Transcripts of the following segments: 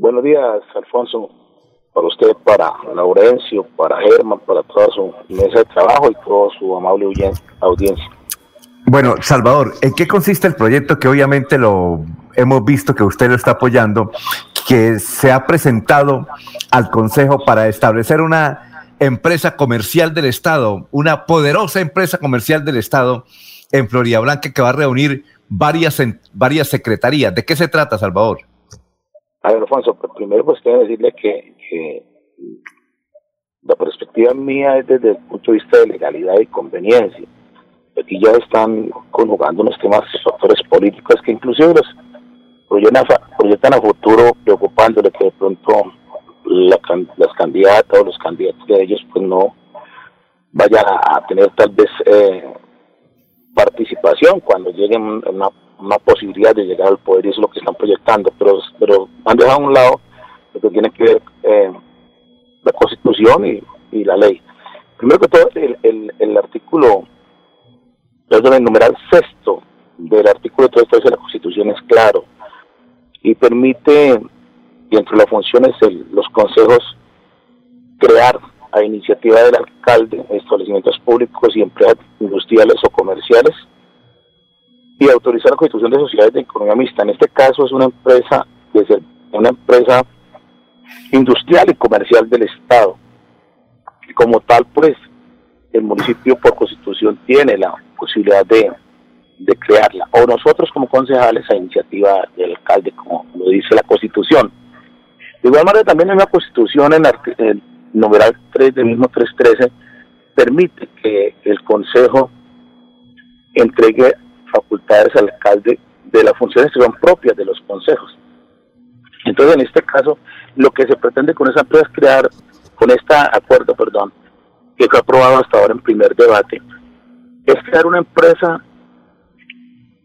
Buenos días, Alfonso. Para usted, para Laurencio, para Germán, para toda su mesa de trabajo y toda su amable audiencia. Bueno, Salvador, ¿en qué consiste el proyecto que obviamente lo hemos visto que usted lo está apoyando, que se ha presentado al Consejo para establecer una empresa comercial del Estado, una poderosa empresa comercial del Estado en Florida Blanca que va a reunir varias, varias secretarías? ¿De qué se trata, Salvador? A ver, Alfonso, pues primero pues quiero decirle que, la perspectiva mía es desde el punto de vista de legalidad y conveniencia. Aquí ya están conjugando unos temas factores políticos que inclusive los proyectan a, futuro preocupándole que de pronto las candidatas o los candidatos de ellos pues no vayan a, tener tal vez eh, participación cuando lleguen una, una posibilidad de llegar al poder y eso es lo que están proyectando pero pero han dejado a un lado lo que tiene que ver eh, la constitución y, y la ley. Primero que todo el, el, artículo Perdón, el numeral sexto del artículo 3 de la Constitución es claro y permite, dentro de las funciones los consejos, crear a iniciativa del alcalde establecimientos públicos y empresas industriales o comerciales y autorizar la constitución de sociedades de economía mixta. En este caso es una empresa, desde una empresa industrial y comercial del Estado. Y como tal, pues, el municipio por constitución tiene la posibilidad de, crearla, o nosotros como concejales a iniciativa del alcalde, como lo dice la Constitución. De igual manera, también en la Constitución, en el numeral 3 del mismo 313, permite que el Consejo entregue facultades al alcalde de las funciones que son propias de los consejos. Entonces, en este caso, lo que se pretende con esa empresa es crear, con este acuerdo, perdón, que fue aprobado hasta ahora en primer debate, es crear una empresa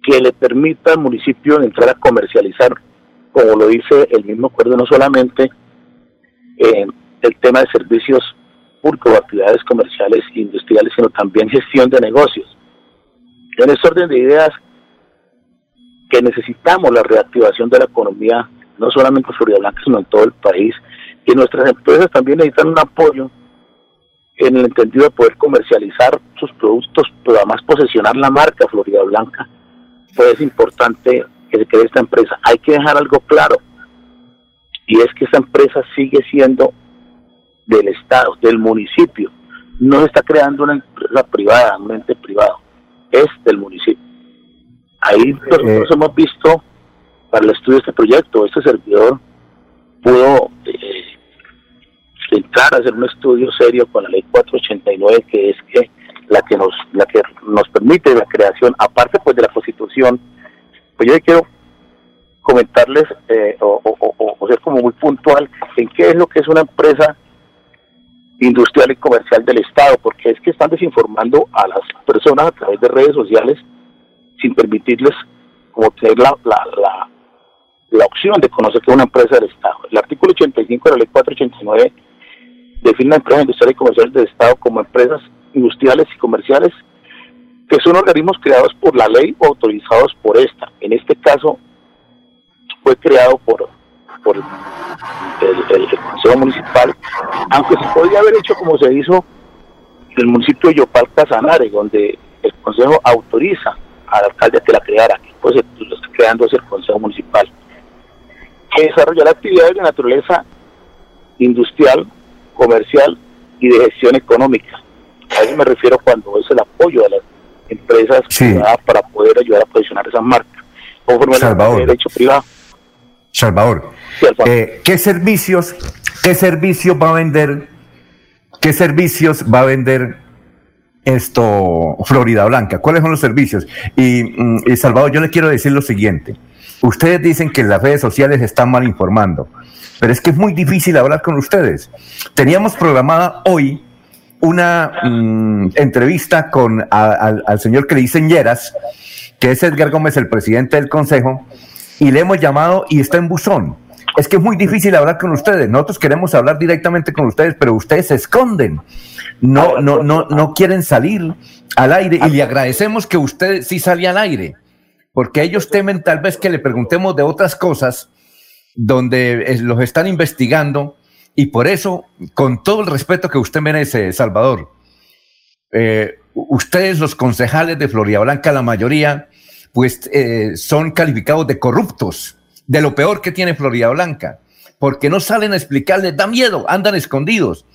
que le permita al municipio entrar a comercializar, como lo dice el mismo acuerdo, no solamente en el tema de servicios públicos actividades comerciales e industriales, sino también gestión de negocios. En este orden de ideas, que necesitamos la reactivación de la economía, no solamente en Florida Blanca, sino en todo el país, y nuestras empresas también necesitan un apoyo en el entendido de poder comercializar sus productos, pero además posesionar la marca Florida Blanca, pues es importante que se cree esta empresa. Hay que dejar algo claro, y es que esta empresa sigue siendo del Estado, del municipio. No se está creando una empresa privada, un ente privado, es del municipio. Ahí nosotros eh, hemos visto para el estudio de este proyecto, este servidor pudo eh, entrar a hacer un estudio serio con la ley 489 que es que la que nos la que nos permite la creación aparte pues de la constitución pues yo quiero comentarles eh, o, ser como muy puntual en qué es lo que es una empresa industrial y comercial del Estado, porque es que están desinformando a las personas a través de redes sociales sin permitirles como tener la, la, la, la opción de conocer que es una empresa del Estado. El artículo 85 de la ley 489 define empresas industriales y comerciales del Estado como empresas industriales y comerciales que son organismos creados por la ley o autorizados por esta. En este caso fue creado por, por el, Consejo Municipal, aunque se podría haber hecho como se hizo en el municipio de Yopal Casanare, donde el Consejo autoriza al alcalde a que la creara, pues lo está creando es el Consejo Municipal, que desarrollar actividades de naturaleza industrial comercial y de gestión económica. A eso me refiero cuando es el apoyo a las empresas privadas para poder ayudar a posicionar esas marcas, conforme al derecho privado. Salvador, eh, ¿qué servicios, qué servicios va a vender, qué servicios va a vender esto Florida Blanca? ¿Cuáles son los servicios? Y, mm, y Salvador, yo le quiero decir lo siguiente. Ustedes dicen que las redes sociales están mal informando pero es que es muy difícil hablar con ustedes. Teníamos programada hoy una mm, entrevista con al señor que le dicen Lleras, que es Edgar Gómez, el presidente del consejo, y le hemos llamado y está en buzón. Es que es muy difícil hablar con ustedes. Nosotros queremos hablar directamente con ustedes, pero ustedes se esconden. No, no, no, no quieren salir al aire y le agradecemos que usted sí salga al aire, porque ellos temen tal vez que le preguntemos de otras cosas donde los están investigando y por eso, con todo el respeto que usted merece, Salvador, eh, ustedes los concejales de Florida Blanca, la mayoría, pues eh, son calificados de corruptos, de lo peor que tiene Florida Blanca, porque no salen a explicarles, da miedo, andan escondidos.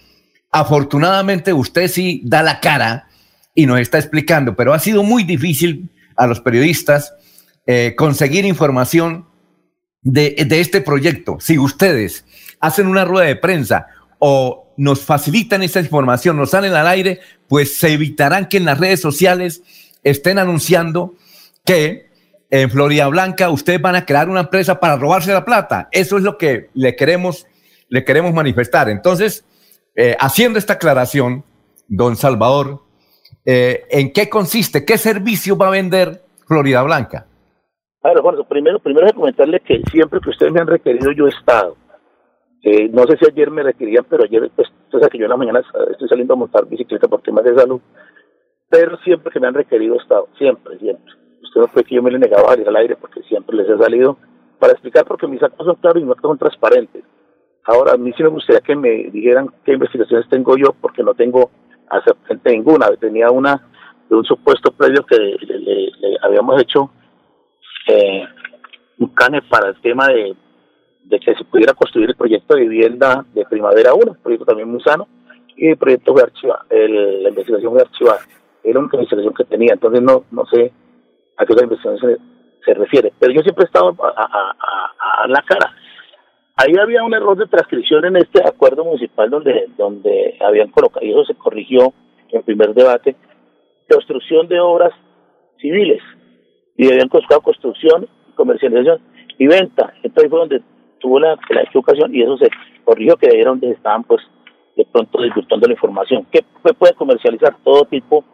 Afortunadamente usted sí da la cara y nos está explicando, pero ha sido muy difícil a los periodistas eh, conseguir información de, de este proyecto. Si ustedes hacen una rueda de prensa o nos facilitan esa información, nos salen al aire, pues se evitarán que en las redes sociales estén anunciando que en Florida Blanca ustedes van a crear una empresa para robarse la plata. Eso es lo que le queremos, le queremos manifestar. Entonces, eh, haciendo esta aclaración, don Salvador, eh, ¿en qué consiste? ¿Qué servicio va a vender Florida Blanca? Bueno, bueno, primero, primero de comentarle que siempre que ustedes me han requerido, yo he estado. Eh, no sé si ayer me requerían, pero ayer, pues, o sea que yo en la mañana estoy saliendo a montar bicicleta por temas de salud, pero siempre que me han requerido he estado, siempre, siempre. Usted no fue que yo me le negaba a salir al aire porque siempre les he salido para explicar porque mis actos son claros y mis actos son transparentes. Ahora, a mí sí me gustaría que me dijeran qué investigaciones tengo yo porque no tengo absolutamente ninguna. Tenía una de un supuesto previo que le, habíamos hecho eh, un cane para el tema de de que se pudiera construir el proyecto de vivienda de Primavera 1, un proyecto también muy sano, y el proyecto fue archivado, la investigación fue archivada. Era una investigación que tenía, entonces no no sé a qué otra investigación se, refiere. Pero yo siempre he estado a, la cara. Ahí había un error de transcripción en este acuerdo municipal donde, donde habían colocado, y eso se corrigió en primer debate, construcción de obras civiles. Y habían colocado construcción, comercialización y venta. Entonces fue donde tuvo la, la equivocación y eso se corrigió, que era donde estaban pues de pronto disfrutando la información. que puede comercializar? Todo tipo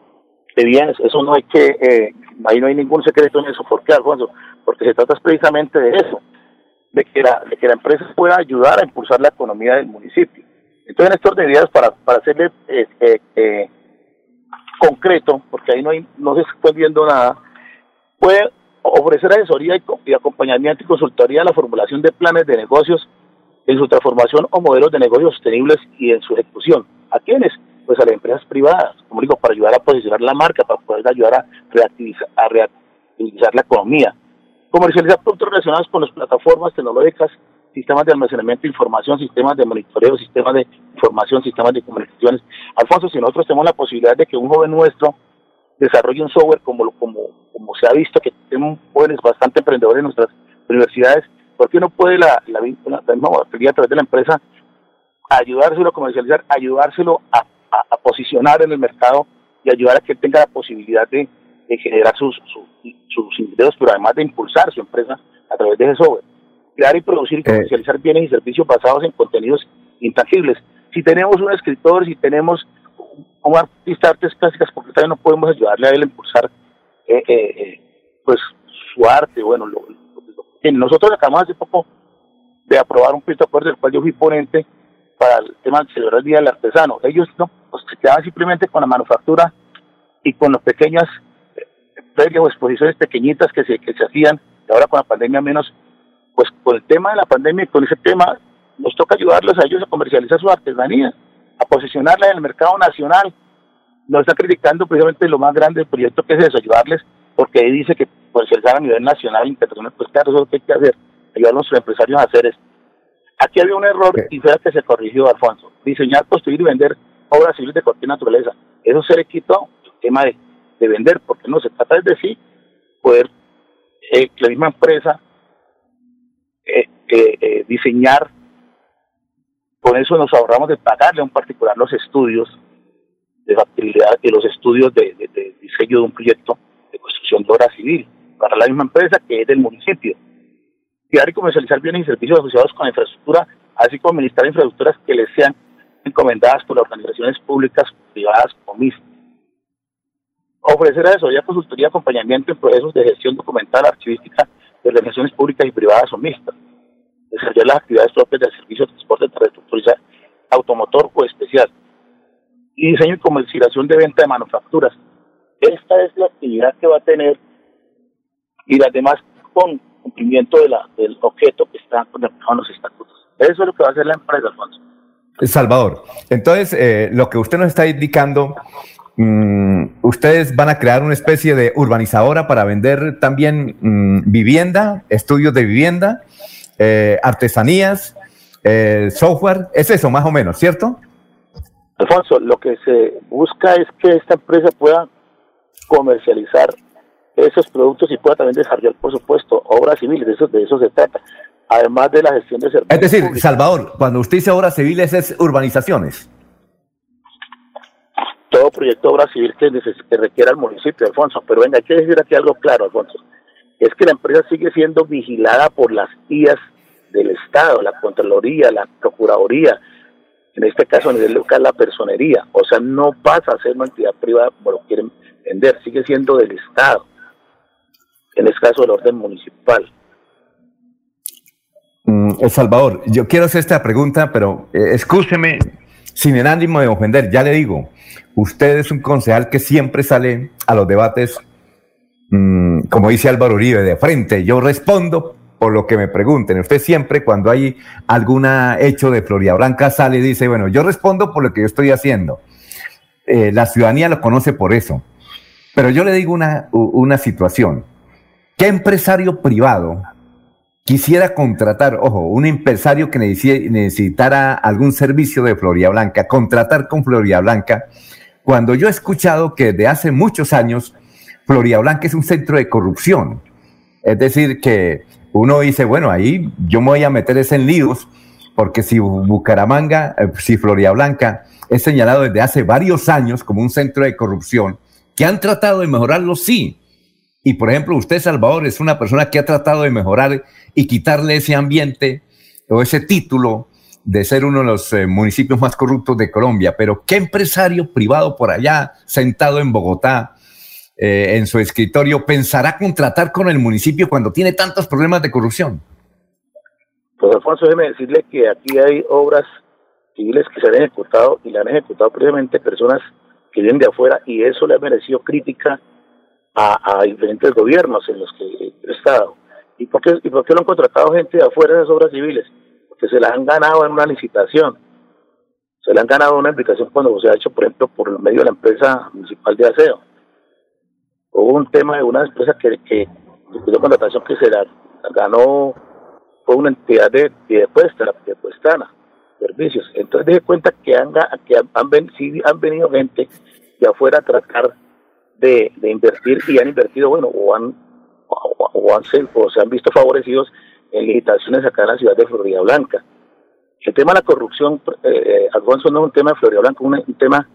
de bienes, eso no hay que, eh, ahí no hay ningún secreto en eso. ¿Por qué, Alfonso? Porque se trata precisamente de eso, de que la, de que la empresa pueda ayudar a impulsar la economía del municipio. Entonces, en estos medidas, para, para hacerle eh, eh, eh, concreto, porque ahí no, hay, no se está viendo nada, puede ofrecer asesoría y, acompañamiento y consultoría a la formulación de planes de negocios en su transformación o modelos de negocios sostenibles y en su ejecución. ¿A quiénes? Pues a las empresas privadas, como digo, para ayudar a posicionar la marca, para poder ayudar a reactivizar, a reactivizar la economía. Comercializar productos relacionados con las plataformas tecnológicas, sistemas de almacenamiento de información, sistemas de monitoreo, sistemas de información, sistemas de comunicaciones. Alfonso, si nosotros tenemos la posibilidad de que un joven nuestro desarrolle un software como, como, como se ha visto que tenemos jóvenes bastante emprendedores en nuestras universidades, ¿por qué no puede la, la, la, misma a través de la empresa ayudárselo a comercializar, ayudárselo a, a, posicionar en el mercado y ayudar a que él tenga la posibilidad de, generar sus, sus ingresos, pero además de impulsar su empresa a través de ese software? Crear y producir y eh. comercializar bienes y servicios basados en contenidos intangibles. Si tenemos un escritor, si tenemos un artista de artes clásicas, porque también no podemos ayudarle a él a impulsar eh, eh, eh, pues su arte, bueno, lo, nosotros acabamos hace poco de aprobar un proyecto de acuerdo del cual yo fui ponente para el tema de celebrar el Día del Artesano. Ellos no pues, se quedaban simplemente con la manufactura y con las pequeñas ferias o exposiciones pequeñitas que se, que se hacían, y ahora con la pandemia menos, pues con el tema de la pandemia y con ese tema nos toca ayudarlos a ellos a comercializar su artesanía a posicionarla en el mercado nacional. Nos está criticando precisamente lo más grande del proyecto que es eso, ayudarles, porque ahí dice que comercializar a nivel nacional, internacional, pues claro, eso es lo que hay que hacer, ayudar a nuestros empresarios a hacer esto. Aquí había un error y fue que se corrigió, Alfonso. Diseñar, construir y vender obras civiles de cualquier naturaleza. Eso se le quitó el tema de, de vender, porque no se trata de sí poder eh, la misma empresa eh, eh, eh diseñar con eso nos ahorramos de pagarle a un particular los estudios de factibilidad y los estudios de, diseño de un proyecto obra civil para la misma empresa que es del municipio. Crear y comercializar bienes y servicios asociados con la infraestructura, así como administrar infraestructuras que les sean encomendadas por las organizaciones públicas, privadas o mixtas. Ofrecer asesoría, consultoría y acompañamiento en procesos de gestión documental, archivística de organizaciones públicas y privadas o mixtas desarrollar las actividades propias del servicio de transporte terrestre automotor o especial, y diseño y comercialización de venta de manufacturas. Esta es la actividad que va a tener y las demás con cumplimiento de la, del objeto que está contemplado en los estatutos. Eso es lo que va a hacer la empresa, Alfonso. Salvador, entonces eh, lo que usted nos está indicando, mm, ustedes van a crear una especie de urbanizadora para vender también mm, vivienda, estudios de vivienda, eh, artesanías, eh, software, es eso más o menos, ¿cierto? Alfonso, lo que se busca es que esta empresa pueda comercializar esos productos y pueda también desarrollar, por supuesto, obras civiles, de eso, de eso se trata, además de la gestión de servicios. Es decir, Salvador, cuando usted dice obras civiles es urbanizaciones. Todo proyecto de obra civil que, que requiera el municipio, Alfonso, pero venga, hay que decir aquí algo claro, Alfonso, es que la empresa sigue siendo vigilada por las IAS del Estado, la Contraloría, la Procuraduría, en este caso a nivel local la personería, o sea, no pasa a ser una entidad privada como lo quieren sigue siendo del Estado en este caso el orden municipal. Mm, el Salvador, yo quiero hacer esta pregunta, pero eh, escúcheme, sin el ánimo de ofender, ya le digo, usted es un concejal que siempre sale a los debates, mm, como dice Álvaro Uribe, de frente. Yo respondo por lo que me pregunten. Usted siempre, cuando hay algún hecho de Floria Blanca, sale y dice, bueno, yo respondo por lo que yo estoy haciendo. Eh, la ciudadanía lo conoce por eso. Pero yo le digo una, una situación. ¿Qué empresario privado quisiera contratar, ojo, un empresario que necesitara algún servicio de Floria Blanca, contratar con Floria Blanca, cuando yo he escuchado que desde hace muchos años Floria Blanca es un centro de corrupción? Es decir, que uno dice, bueno, ahí yo me voy a meter en líos, porque si Bucaramanga, eh, si Floria Blanca es señalado desde hace varios años como un centro de corrupción, que han tratado de mejorarlo, sí, y por ejemplo, usted, Salvador, es una persona que ha tratado de mejorar y quitarle ese ambiente o ese título de ser uno de los eh, municipios más corruptos de Colombia. Pero ¿qué empresario privado por allá, sentado en Bogotá, eh, en su escritorio, pensará contratar con el municipio cuando tiene tantos problemas de corrupción? Pues Alfonso, déjeme decirle que aquí hay obras civiles que se han ejecutado y la han ejecutado precisamente personas que vienen de afuera y eso le ha merecido crítica a, diferentes gobiernos en los que he estado. ¿Y por, qué, ¿Y por qué lo han contratado gente de afuera de las obras civiles? Porque se las han ganado en una licitación. Se le han ganado una licitación cuando se ha hecho, por ejemplo, por medio de la empresa municipal de aseo. Hubo un tema de una empresa que, que de contratación que se la ganó, fue una entidad de Piedecuesta, la Piedecuestana, servicios. Entonces, deje cuenta que han, que han, venido gente de afuera a tratar de, invertir y han invertido, bueno, o han, o, han o se han visto favorecidos en licitaciones acá en la ciudad de Florida Blanca. El tema de la corrupción, eh, Alfonso, no es un tema de Florida Blanca, un, tema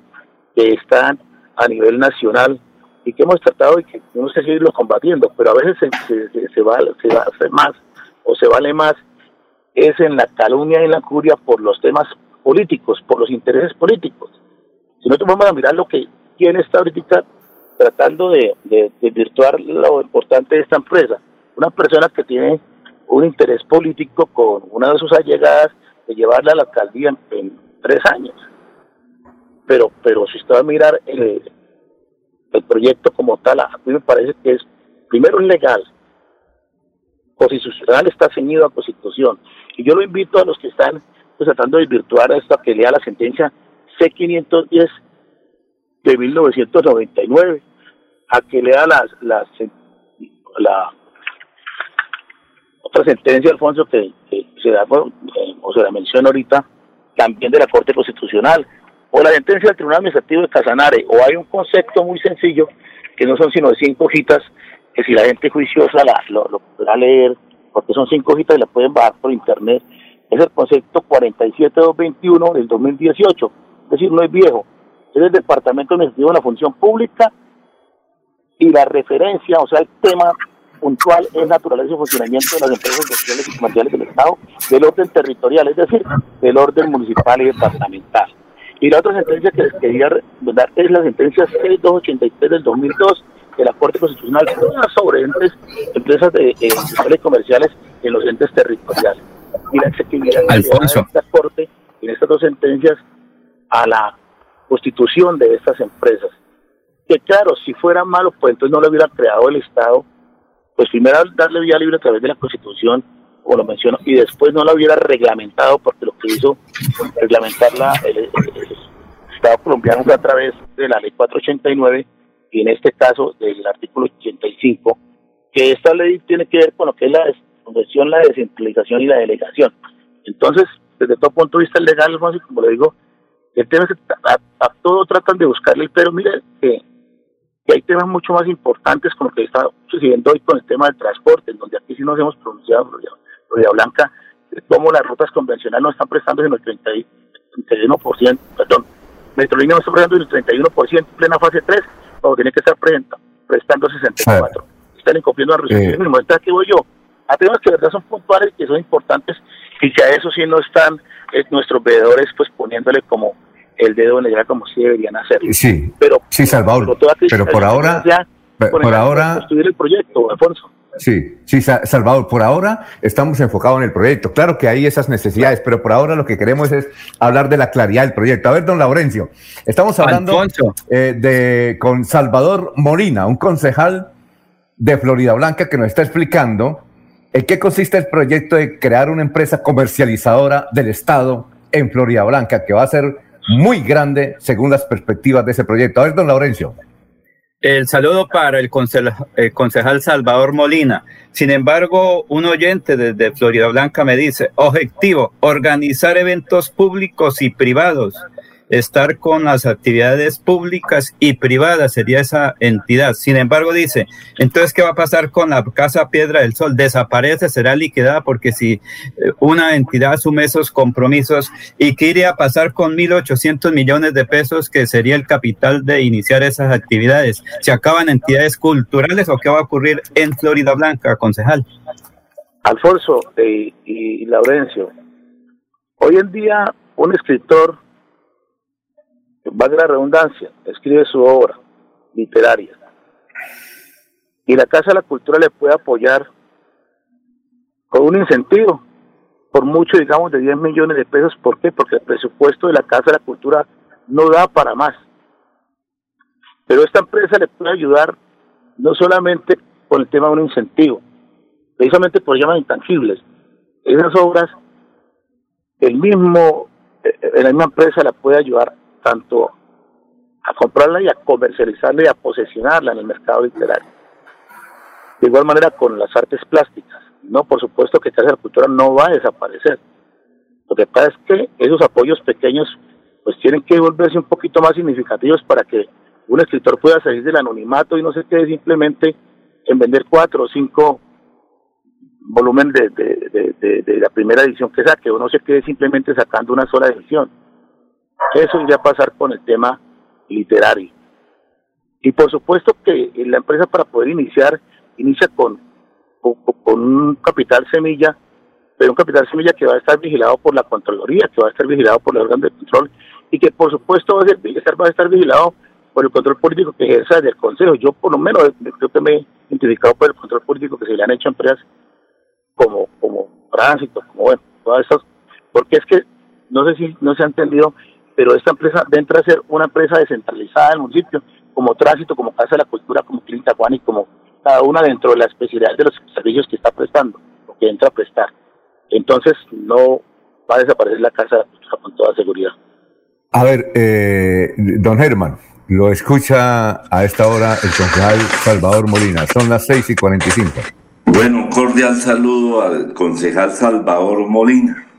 que está a nivel nacional y que hemos tratado y que tenemos que seguirlo combatiendo, pero a veces se, se, se, se va a hacer más o se vale más es en la calumnia y en la curia por los temas políticos, por los intereses políticos. Si nosotros vamos a mirar lo que tiene esta ahorita tratando de, de, virtuar lo importante de esta empresa. Una persona que tiene un interés político con una de sus allegadas de llevarla a la alcaldía en, tres años. Pero, pero si usted va a mirar el, el proyecto como tal, a mí me parece que es, primero, legal, constitucional, está ceñido a constitución. Y yo lo invito a los que están pues, tratando de virtuar esto a que lea la sentencia C510 de 1999, a que lea las, la otra sentencia, Alfonso, que, se da, eh, o se la menciona ahorita, también de la Corte Constitucional, o la sentencia del Tribunal Administrativo de Casanare, o hay un concepto muy sencillo, que no son sino de cinco hojitas, que si la gente juiciosa la, lo, lo podrá leer, porque son cinco hojitas y la pueden bajar por internet, es el concepto 47221 del 2018, es decir, no es viejo, es el Departamento Administrativo de la Función Pública y la referencia, o sea, el tema puntual es naturaleza y funcionamiento de las empresas industriales y comerciales del Estado, del orden territorial, es decir, del orden municipal y departamental. Y la otra sentencia que les quería dar es la sentencia 6283 del 2002 de la Corte Constitucional sobre entes, empresas de, eh, industriales comerciales en los entes territoriales. Y la executividad de esta Corte en estas dos sentencias a la constitución de estas empresas que claro, si fueran malos, pues entonces no lo hubiera creado el Estado, pues primero darle vía libre a través de la Constitución, como lo menciono, y después no la hubiera reglamentado, porque lo que hizo reglamentarla el, Estado colombiano fue a través de la ley 489 y en este caso del artículo 85, que esta ley tiene que ver con lo que es la desconversión, la descentralización y la delegación. Entonces, desde todo punto de vista legal, como le digo, el tema es que a, todo tratan de buscarle, pero mire que, hay temas mucho más importantes como lo que está sucediendo hoy con el tema del transporte, en donde aquí sí nos hemos pronunciado, Florida Blanca, cómo las rutas convencionales no están prestando en el 31%, perdón, Metrolínea no está prestando en el 31% en plena fase 3, cuando tiene que estar prestando 64. Están incumpliendo las resoluciones. Eh. El que voy yo, a temas que de verdad son puntuales, que son importantes, y que a eso sí no están eh, nuestros veedores pues poniéndole como el dedo en la como si deberían hacerlo. Sí, pero, sí, Salvador, pero por ahora, por, ahora... Estudiar el proyecto, Alfonso. Sí, sí, Salvador, por ahora estamos enfocados en el proyecto. Claro que hay esas necesidades, pero por ahora lo que queremos es hablar de la claridad del proyecto. A ver, don Laurencio, estamos hablando eh, de con Salvador Molina, un concejal de Florida Blanca que nos está explicando en qué consiste el proyecto de crear una empresa comercializadora del Estado en Florida Blanca, que va a ser muy grande según las perspectivas de ese proyecto. A ver, don Laurencio. El saludo para el concejal, Salvador Molina. Sin embargo, un oyente desde Florida Blanca me dice, objetivo, organizar eventos públicos y privados estar con las actividades públicas y privadas, sería esa entidad. Sin embargo, dice, entonces, ¿qué va a pasar con la Casa Piedra del Sol? Desaparece, será liquidada, porque si eh, una entidad asume esos compromisos, ¿y qué iría a pasar con 1.800 millones de pesos, que sería el capital de iniciar esas actividades? ¿Se acaban entidades culturales o qué va a ocurrir en Florida Blanca, concejal? Alfonso eh, y Laurencio, hoy en día un escritor valga la redundancia, escribe su obra literaria. Y la Casa de la Cultura le puede apoyar con un incentivo, por mucho, digamos, de 10 millones de pesos. ¿Por qué? Porque el presupuesto de la Casa de la Cultura no da para más. Pero esta empresa le puede ayudar no solamente con el tema de un incentivo, precisamente por llaman intangibles. Esas obras, el mismo, eh, la misma empresa la puede ayudar tanto a comprarla y a comercializarla y a posesionarla en el mercado literario. De igual manera con las artes plásticas. No, por supuesto que Casa de la Cultura no va a desaparecer. Lo que pasa es que esos apoyos pequeños pues tienen que volverse un poquito más significativos para que un escritor pueda salir del anonimato y no se quede simplemente en vender cuatro o cinco volúmenes de, de, la primera edición que saque, o no se quede simplemente sacando una sola edición eso iría a pasar con el tema literario. Y por supuesto que la empresa para poder iniciar, inicia con, con, un capital semilla, pero un capital semilla que va a estar vigilado por la Contraloría, que va a estar vigilado por el órgano de control y que por supuesto va a, estar, va a estar vigilado por el control político que ejerza desde el Consejo. Yo por lo menos creo que me he identificado por el control político que se le han hecho a empresas como, como tránsito, como bueno, todas esas, porque es que no sé si no se ha entendido pero esta empresa entra a ser una empresa descentralizada del municipio, como Tránsito, como Casa de la Cultura, como Clínica Juan y como cada una dentro de la especialidad de los servicios que está prestando, o que entra a prestar. Entonces no va a desaparecer la Casa de la Cultura con toda seguridad. A ver, eh, don Germán, lo escucha a esta hora el concejal Salvador Molina. Son las 6 y 45. Bueno, cordial saludo al concejal Salvador Molina.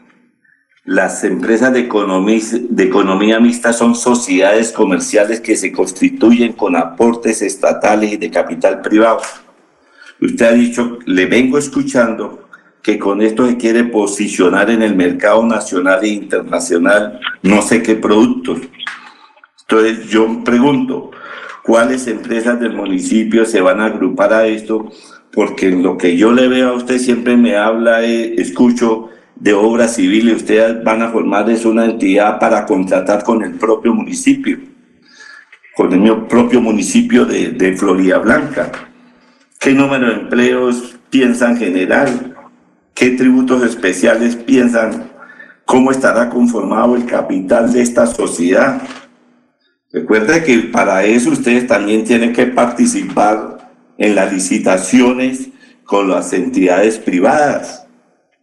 Las empresas de economía, de mixta son sociedades comerciales que se constituyen con aportes estatales y de capital privado. Usted ha dicho, le vengo escuchando que con esto se quiere posicionar en el mercado nacional e internacional no sé qué productos. Entonces yo pregunto, ¿cuáles empresas del municipio se van a agrupar a esto? Porque lo que yo le veo a usted siempre me habla, eh, escucho de obra civil y ustedes van a formar es una entidad para contratar con el propio municipio, con el propio municipio de, de Florida Blanca. ¿Qué número de empleos piensan generar? ¿Qué tributos especiales piensan? ¿Cómo estará conformado el capital de esta sociedad? Recuerda que para eso ustedes también tienen que participar en las licitaciones con las entidades privadas.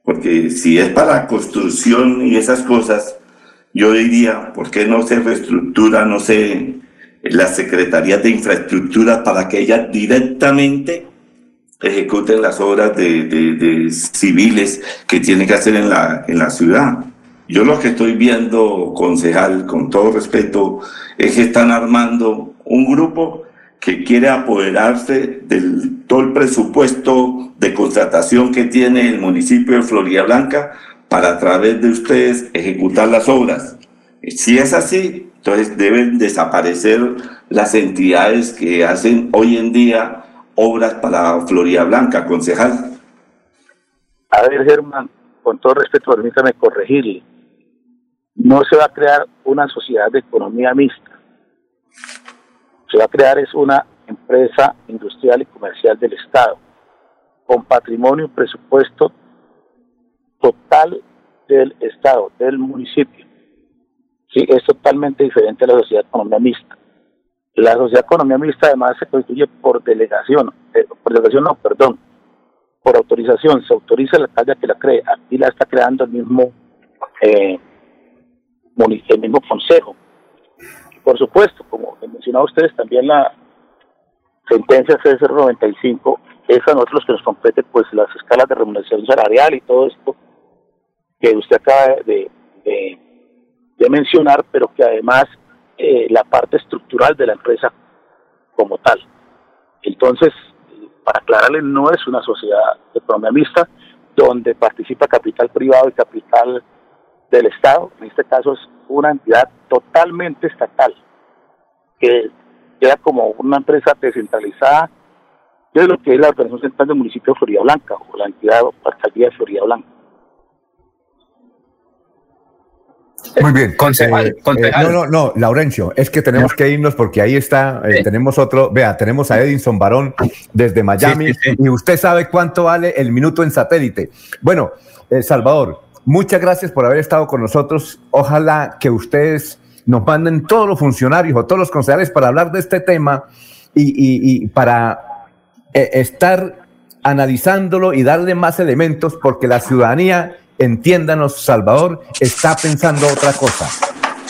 Porque si es para construcción y esas cosas, yo diría, ¿por qué no se reestructura, no sé, las secretarías de infraestructura para que ellas directamente ejecuten las obras de, civiles que tienen que hacer en la, en la ciudad? Yo lo que estoy viendo, concejal, con todo respeto, es que están armando un grupo que quiere apoderarse del todo el presupuesto de contratación que tiene el municipio de Florida Blanca para a través de ustedes ejecutar las obras. Si es así, entonces deben desaparecer las entidades que hacen hoy en día obras para Florida Blanca, concejal. A ver, Germán, con todo respeto, permítame corregirle. No se va a crear una sociedad de economía mixta se va a crear es una empresa industrial y comercial del Estado, con patrimonio y presupuesto total del Estado, del municipio. Sí, es totalmente diferente a la sociedad economía mixta. La sociedad economía mixta además se constituye por delegación, eh, por delegación no, perdón, por autorización, se autoriza la calle que la cree, aquí la está creando el mismo, eh, el mismo consejo. Por supuesto, mencionado ustedes, también la sentencia C095 es a nosotros que nos compete pues las escalas de remuneración salarial y todo esto que usted acaba de, mencionar, pero que además eh, la parte estructural de la empresa como tal. Entonces, para aclararle, no es una sociedad economía mixta donde participa capital privado y capital del Estado, en este caso es una entidad totalmente estatal, que queda como una empresa descentralizada de lo que es la Organización Central del Municipio de Florida Blanca, o la entidad o alcaldía de Florida Blanca. Muy bien. Eh, eh, no, no, no, Laurencio, es que tenemos que irnos porque ahí está, eh, tenemos otro, vea, tenemos a Edinson Barón desde Miami y usted sabe cuánto vale el minuto en satélite. Bueno, Salvador, Muchas gracias por haber estado con nosotros. Ojalá que ustedes nos manden todos los funcionarios o todos los concejales para hablar de este tema y, para eh, estar analizándolo y darle más elementos porque la ciudadanía, entiéndanos, Salvador, está pensando otra cosa.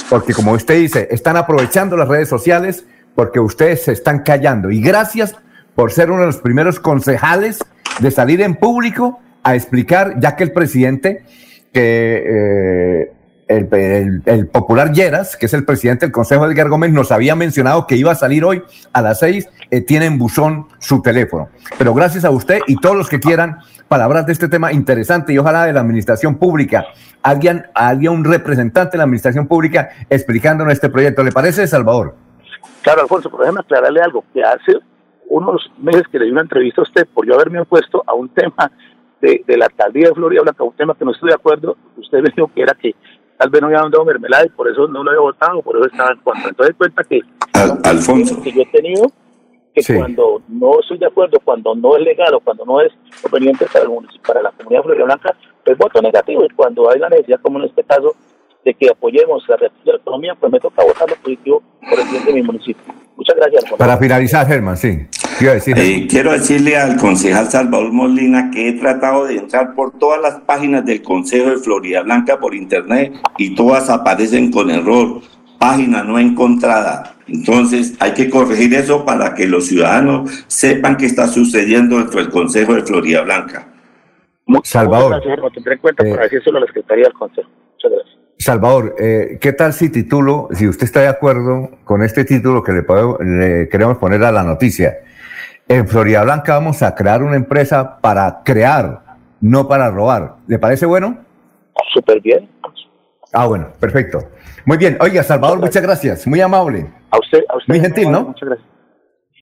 Porque como usted dice, están aprovechando las redes sociales porque ustedes se están callando. Y gracias por ser uno de los primeros concejales de salir en público a explicar, ya que el presidente que eh, el, popular Lleras, que es el presidente del Consejo Edgar Gómez, nos había mencionado que iba a salir hoy a las seis, eh, tiene en buzón su teléfono. Pero gracias a usted y todos los que quieran palabras de este tema interesante y ojalá de la administración pública, alguien, alguien un representante de la administración pública explicándonos este proyecto. ¿Le parece, Salvador? Claro, Alfonso, pero déjeme aclararle algo, que hace unos meses que le di una entrevista a usted por yo haberme opuesto a un tema de, la alcaldía de Florida Blanca, un tema que no estoy de acuerdo, usted me dijo que era que tal vez no había dado mermelada y por eso no lo había votado, por eso estaba en contra. Entonces cuenta que Alfonso que yo he tenido que cuando no estoy de acuerdo, cuando no es legal o cuando no es conveniente para el municipio, para la comunidad de Blanca, pues voto negativo y cuando hay la necesidad, como en este caso, de que apoyemos la, la economía, pues me toca votar lo positivo por el bien de mi municipio. Muchas gracias. Para finalizar, Germán, sí. Eh, quiero decirle al concejal Salvador Molina que he tratado de entrar por todas las páginas del Consejo de Florida Blanca por internet y todas aparecen con error, página no encontrada. Entonces hay que corregir eso para que los ciudadanos sepan qué está sucediendo dentro del Consejo de Florida Blanca. Salvador. tendré en cuenta para decírselo a la Secretaría del Consejo. Muchas gracias. Salvador, eh, ¿qué tal si titulo, si usted está de acuerdo con este título que le, le queremos poner a la noticia? En Florida Blanca vamos a crear una empresa para crear, no para robar. ¿Le parece bueno? Súper bien. Ah, bueno, perfecto. Muy bien. Oiga, Salvador, muchas gracias. Muy amable. A usted, a usted. Muy gentil, ¿no? Muchas gracias.